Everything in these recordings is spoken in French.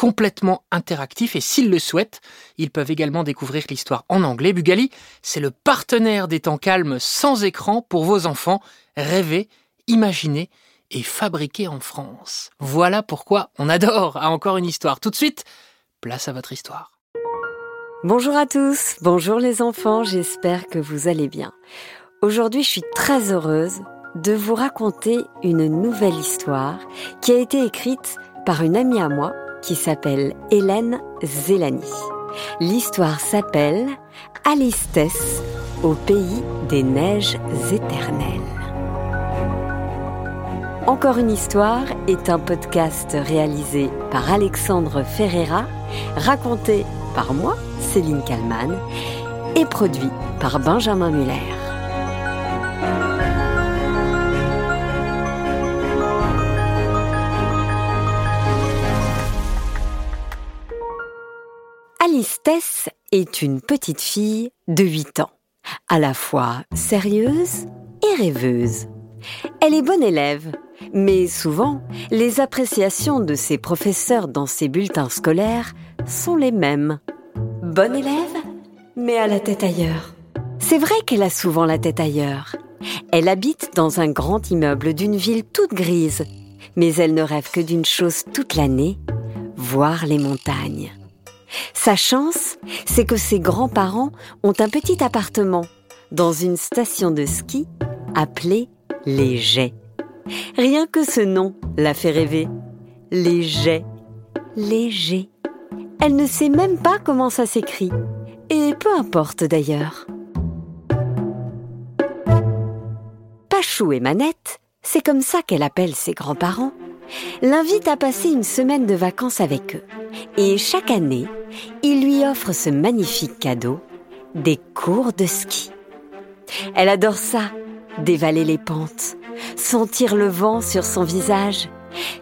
complètement interactifs et s'ils le souhaitent, ils peuvent également découvrir l'histoire en anglais. Bugali, c'est le partenaire des temps calmes sans écran pour vos enfants. Rêver, imaginer et fabriquer en France. Voilà pourquoi on adore à encore une histoire. Tout de suite, place à votre histoire. Bonjour à tous, bonjour les enfants, j'espère que vous allez bien. Aujourd'hui, je suis très heureuse de vous raconter une nouvelle histoire qui a été écrite par une amie à moi qui s'appelle Hélène Zelani. L'histoire s'appelle Alistès au pays des neiges éternelles. Encore une histoire est un podcast réalisé par Alexandre Ferreira, raconté par moi, Céline Kalman, et produit par Benjamin Muller. Tess est une petite fille de 8 ans, à la fois sérieuse et rêveuse. Elle est bonne élève, mais souvent, les appréciations de ses professeurs dans ses bulletins scolaires sont les mêmes. Bonne élève, mais à la tête ailleurs. C'est vrai qu'elle a souvent la tête ailleurs. Elle habite dans un grand immeuble d'une ville toute grise, mais elle ne rêve que d'une chose toute l'année, voir les montagnes. Sa chance, c'est que ses grands-parents ont un petit appartement dans une station de ski appelée Les Jets. Rien que ce nom l'a fait rêver. Les Jets. Léger. Elle ne sait même pas comment ça s'écrit. Et peu importe d'ailleurs. Pachou et Manette, c'est comme ça qu'elle appelle ses grands-parents, l'invitent à passer une semaine de vacances avec eux. Et chaque année, il lui offre ce magnifique cadeau, des cours de ski. Elle adore ça, dévaler les pentes, sentir le vent sur son visage,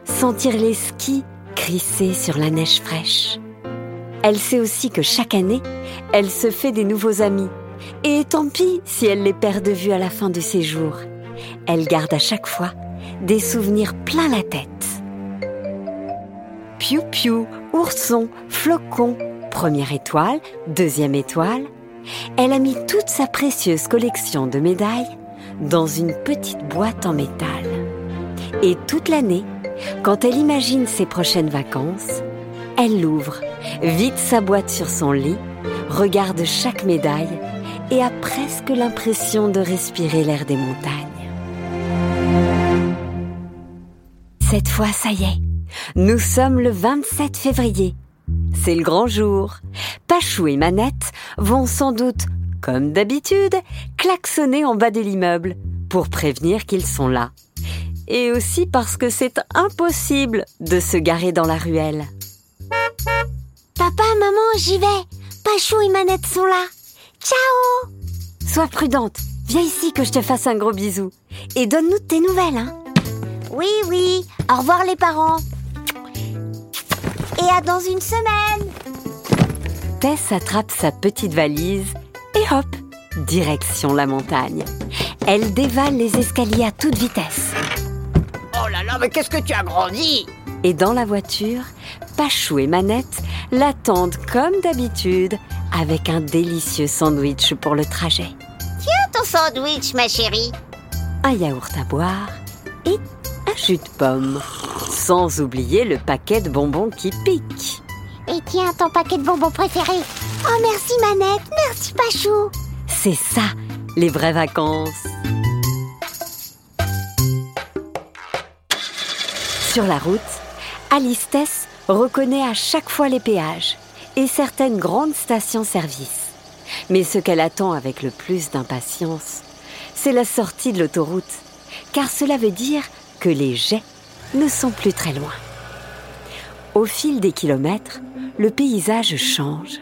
sentir les skis crisser sur la neige fraîche. Elle sait aussi que chaque année, elle se fait des nouveaux amis. Et tant pis si elle les perd de vue à la fin du séjour. Elle garde à chaque fois des souvenirs plein la tête. Piou-piou, ourson, flocon, première étoile, deuxième étoile. Elle a mis toute sa précieuse collection de médailles dans une petite boîte en métal. Et toute l'année, quand elle imagine ses prochaines vacances, elle l'ouvre, vide sa boîte sur son lit, regarde chaque médaille et a presque l'impression de respirer l'air des montagnes. Cette fois, ça y est, nous sommes le 27 février. C'est le grand jour. Pachou et Manette vont sans doute, comme d'habitude, klaxonner en bas de l'immeuble pour prévenir qu'ils sont là. Et aussi parce que c'est impossible de se garer dans la ruelle. Papa, maman, j'y vais. Pachou et Manette sont là. Ciao Sois prudente. Viens ici que je te fasse un gros bisou. Et donne-nous tes nouvelles, hein. Oui, oui. Au revoir les parents. À dans une semaine. Tess attrape sa petite valise et hop, direction la montagne. Elle dévale les escaliers à toute vitesse. Oh là là, mais qu'est-ce que tu as grandi? Et dans la voiture, Pachou et Manette l'attendent comme d'habitude avec un délicieux sandwich pour le trajet. Tiens ton sandwich, ma chérie. Un yaourt à boire et un jus de pomme. Sans oublier le paquet de bonbons qui pique. Et tiens ton paquet de bonbons préféré. Oh merci Manette, merci Pachou. C'est ça, les vraies vacances. Sur la route, Alice Tess reconnaît à chaque fois les péages et certaines grandes stations-service. Mais ce qu'elle attend avec le plus d'impatience, c'est la sortie de l'autoroute, car cela veut dire que les jets ne sont plus très loin. Au fil des kilomètres, le paysage change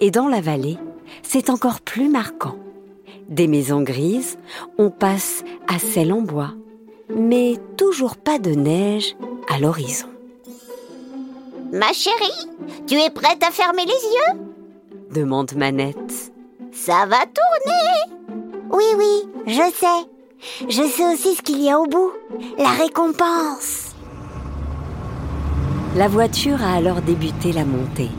et dans la vallée, c'est encore plus marquant. Des maisons grises, on passe à celles en bois, mais toujours pas de neige à l'horizon. Ma chérie, tu es prête à fermer les yeux? Demande Manette. Ça va tourner Oui, oui, je sais. Je sais aussi ce qu'il y a au bout. La récompense. La voiture a alors débuté la montée.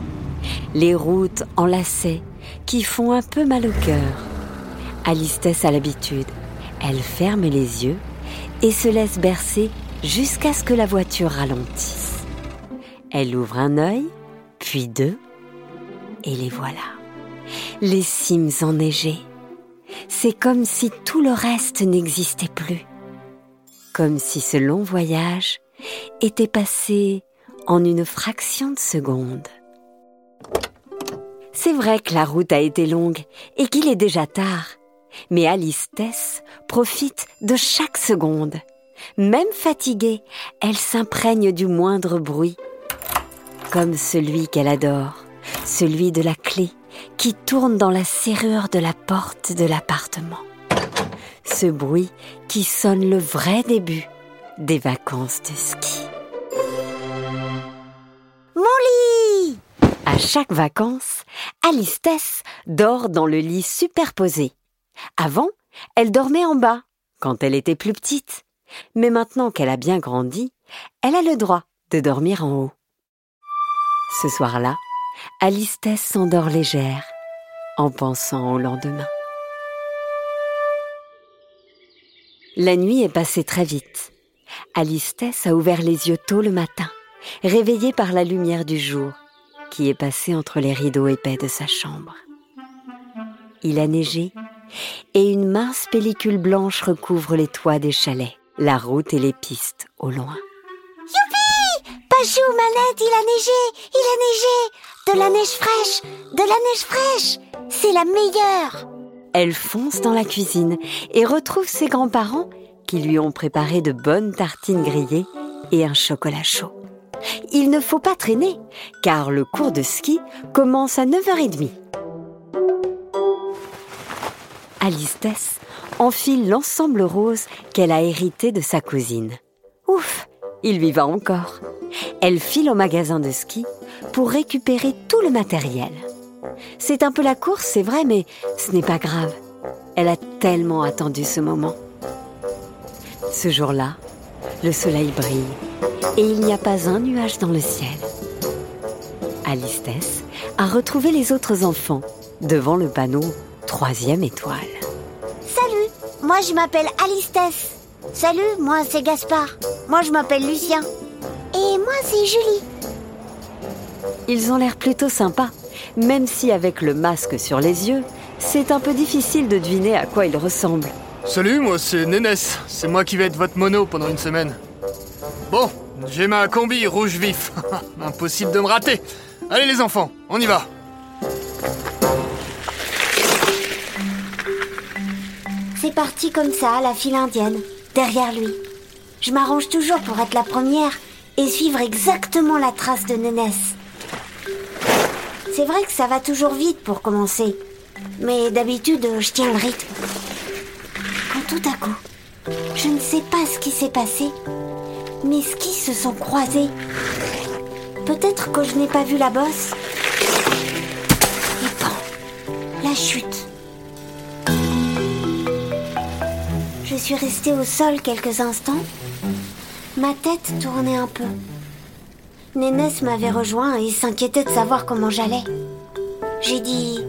Les routes enlacées qui font un peu mal au cœur. Alice Tess a l'habitude. Elle ferme les yeux et se laisse bercer jusqu'à ce que la voiture ralentisse. Elle ouvre un œil, puis deux, et les voilà. Les cimes enneigées. C'est comme si tout le reste n'existait plus. Comme si ce long voyage était passé en une fraction de seconde. C'est vrai que la route a été longue et qu'il est déjà tard. Mais Alice Tess profite de chaque seconde. Même fatiguée, elle s'imprègne du moindre bruit comme celui qu'elle adore, celui de la clé qui tourne dans la serrure de la porte de l'appartement. Ce bruit qui sonne le vrai début des vacances de ski. Chaque vacances, Alice Tess dort dans le lit superposé. Avant, elle dormait en bas, quand elle était plus petite. Mais maintenant qu'elle a bien grandi, elle a le droit de dormir en haut. Ce soir-là, Alice s'endort légère en pensant au lendemain. La nuit est passée très vite. Alice a ouvert les yeux tôt le matin, réveillée par la lumière du jour qui est passée entre les rideaux épais de sa chambre. Il a neigé et une mince pellicule blanche recouvre les toits des chalets, la route et les pistes au loin. Pachou, Manette, il a neigé, il a neigé. De la neige fraîche, de la neige fraîche. C'est la meilleure. Elle fonce dans la cuisine et retrouve ses grands-parents qui lui ont préparé de bonnes tartines grillées et un chocolat chaud. Il ne faut pas traîner, car le cours de ski commence à 9h30. Alice enfile l'ensemble rose qu'elle a hérité de sa cousine. Ouf, il lui va encore. Elle file au magasin de ski pour récupérer tout le matériel. C'est un peu la course, c'est vrai, mais ce n'est pas grave. Elle a tellement attendu ce moment. Ce jour-là, le soleil brille et il n'y a pas un nuage dans le ciel. Alice a retrouvé les autres enfants devant le panneau Troisième étoile. Salut, moi je m'appelle Alice Salut, moi c'est Gaspard. Moi je m'appelle Lucien. Et moi, c'est Julie. Ils ont l'air plutôt sympas, même si avec le masque sur les yeux, c'est un peu difficile de deviner à quoi ils ressemblent. Salut, moi c'est Nénès. C'est moi qui vais être votre mono pendant une semaine. Bon, j'ai ma combi rouge vif. Impossible de me rater. Allez les enfants, on y va. C'est parti comme ça, la file indienne, derrière lui. Je m'arrange toujours pour être la première et suivre exactement la trace de Nénès. C'est vrai que ça va toujours vite pour commencer, mais d'habitude je tiens le rythme. Quand tout à coup, je ne sais pas ce qui s'est passé, mes skis se sont croisés. Peut-être que je n'ai pas vu la bosse. Et bon, la chute. Je suis restée au sol quelques instants Ma tête tournait un peu. Nénès m'avait rejoint et s'inquiétait de savoir comment j'allais. J'ai dit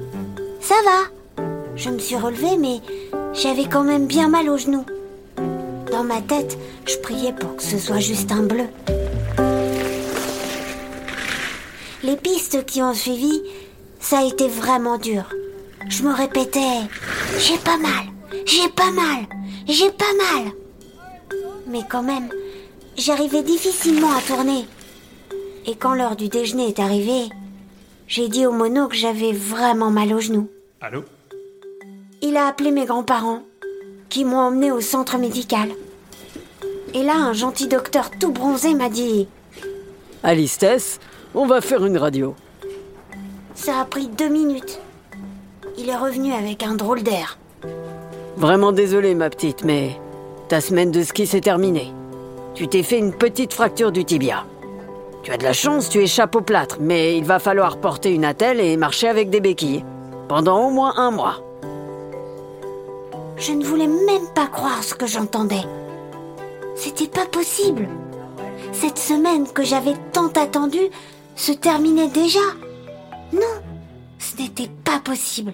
Ça va Je me suis relevée, mais j'avais quand même bien mal aux genoux. Dans ma tête, je priais pour que ce soit juste un bleu. Les pistes qui ont suivi, ça a été vraiment dur. Je me répétais J'ai pas mal, j'ai pas mal, j'ai pas mal. Mais quand même, j'arrivais difficilement à tourner. Et quand l'heure du déjeuner est arrivée, j'ai dit au mono que j'avais vraiment mal au genou. Allô? Il a appelé mes grands-parents, qui m'ont emmené au centre médical. Et là, un gentil docteur tout bronzé m'a dit Alice Tess, on va faire une radio. Ça a pris deux minutes. Il est revenu avec un drôle d'air. Vraiment désolé, ma petite, mais ta semaine de ski s'est terminée. Tu t'es fait une petite fracture du tibia. Tu as de la chance, tu échappes au plâtre, mais il va falloir porter une attelle et marcher avec des béquilles. Pendant au moins un mois. Je ne voulais même pas croire ce que j'entendais. C'était pas possible. Cette semaine que j'avais tant attendue se terminait déjà. Non, ce n'était pas possible.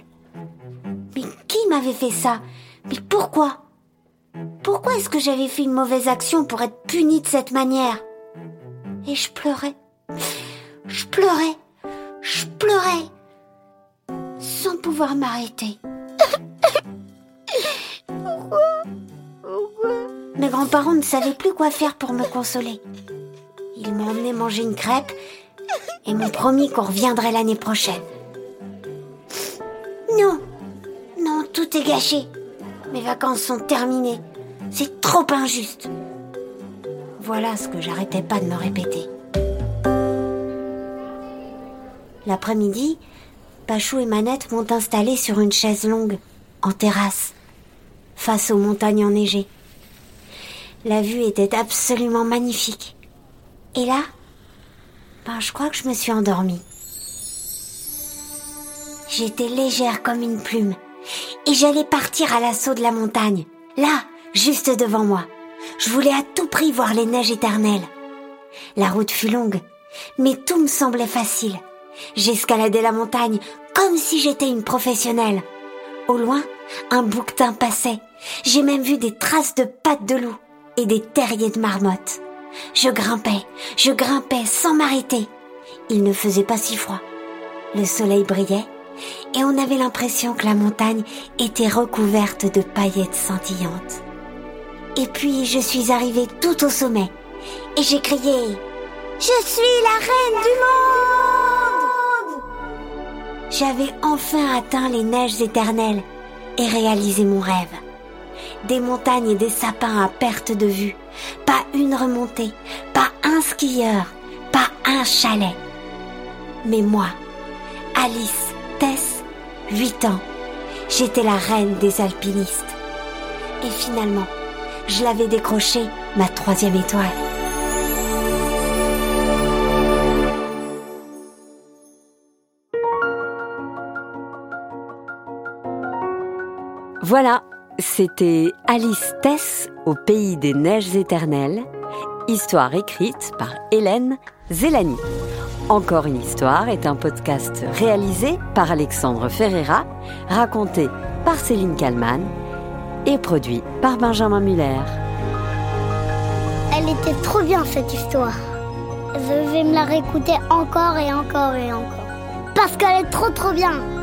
Mais qui m'avait fait ça? Mais pourquoi? Pourquoi est-ce que j'avais fait une mauvaise action pour être punie de cette manière? Et je pleurais. Je pleurais. Je pleurais. Sans pouvoir m'arrêter. Mes grands-parents ne savaient plus quoi faire pour me consoler. Ils m'ont emmené manger une crêpe et m'ont promis qu'on reviendrait l'année prochaine. Non, non, tout est gâché. Mes vacances sont terminées. C'est trop injuste. Voilà ce que j'arrêtais pas de me répéter. L'après-midi, Pachou et Manette m'ont installé sur une chaise longue, en terrasse, face aux montagnes enneigées. La vue était absolument magnifique. Et là, ben, je crois que je me suis endormie. J'étais légère comme une plume. Et j'allais partir à l'assaut de la montagne. Là, juste devant moi. Je voulais à tout prix voir les neiges éternelles. La route fut longue, mais tout me semblait facile. J'escaladais la montagne comme si j'étais une professionnelle. Au loin, un bouquetin passait. J'ai même vu des traces de pattes de loup et des terriers de marmottes. Je grimpais, je grimpais sans m'arrêter. Il ne faisait pas si froid. Le soleil brillait et on avait l'impression que la montagne était recouverte de paillettes scintillantes. Et puis je suis arrivée tout au sommet et j'ai crié ⁇ Je suis la reine du monde !⁇ J'avais enfin atteint les neiges éternelles et réalisé mon rêve. Des montagnes et des sapins à perte de vue, pas une remontée, pas un skieur, pas un chalet. Mais moi, Alice Tess, 8 ans, j'étais la reine des alpinistes. Et finalement, je l'avais décroché ma troisième étoile. Voilà, c'était Alice Tess au pays des neiges éternelles, histoire écrite par Hélène Zélani. Encore une histoire est un podcast réalisé par Alexandre Ferreira, raconté par Céline Kallmann et produit par Benjamin Muller. Elle était trop bien cette histoire. Je vais me la réécouter encore et encore et encore. Parce qu'elle est trop trop bien.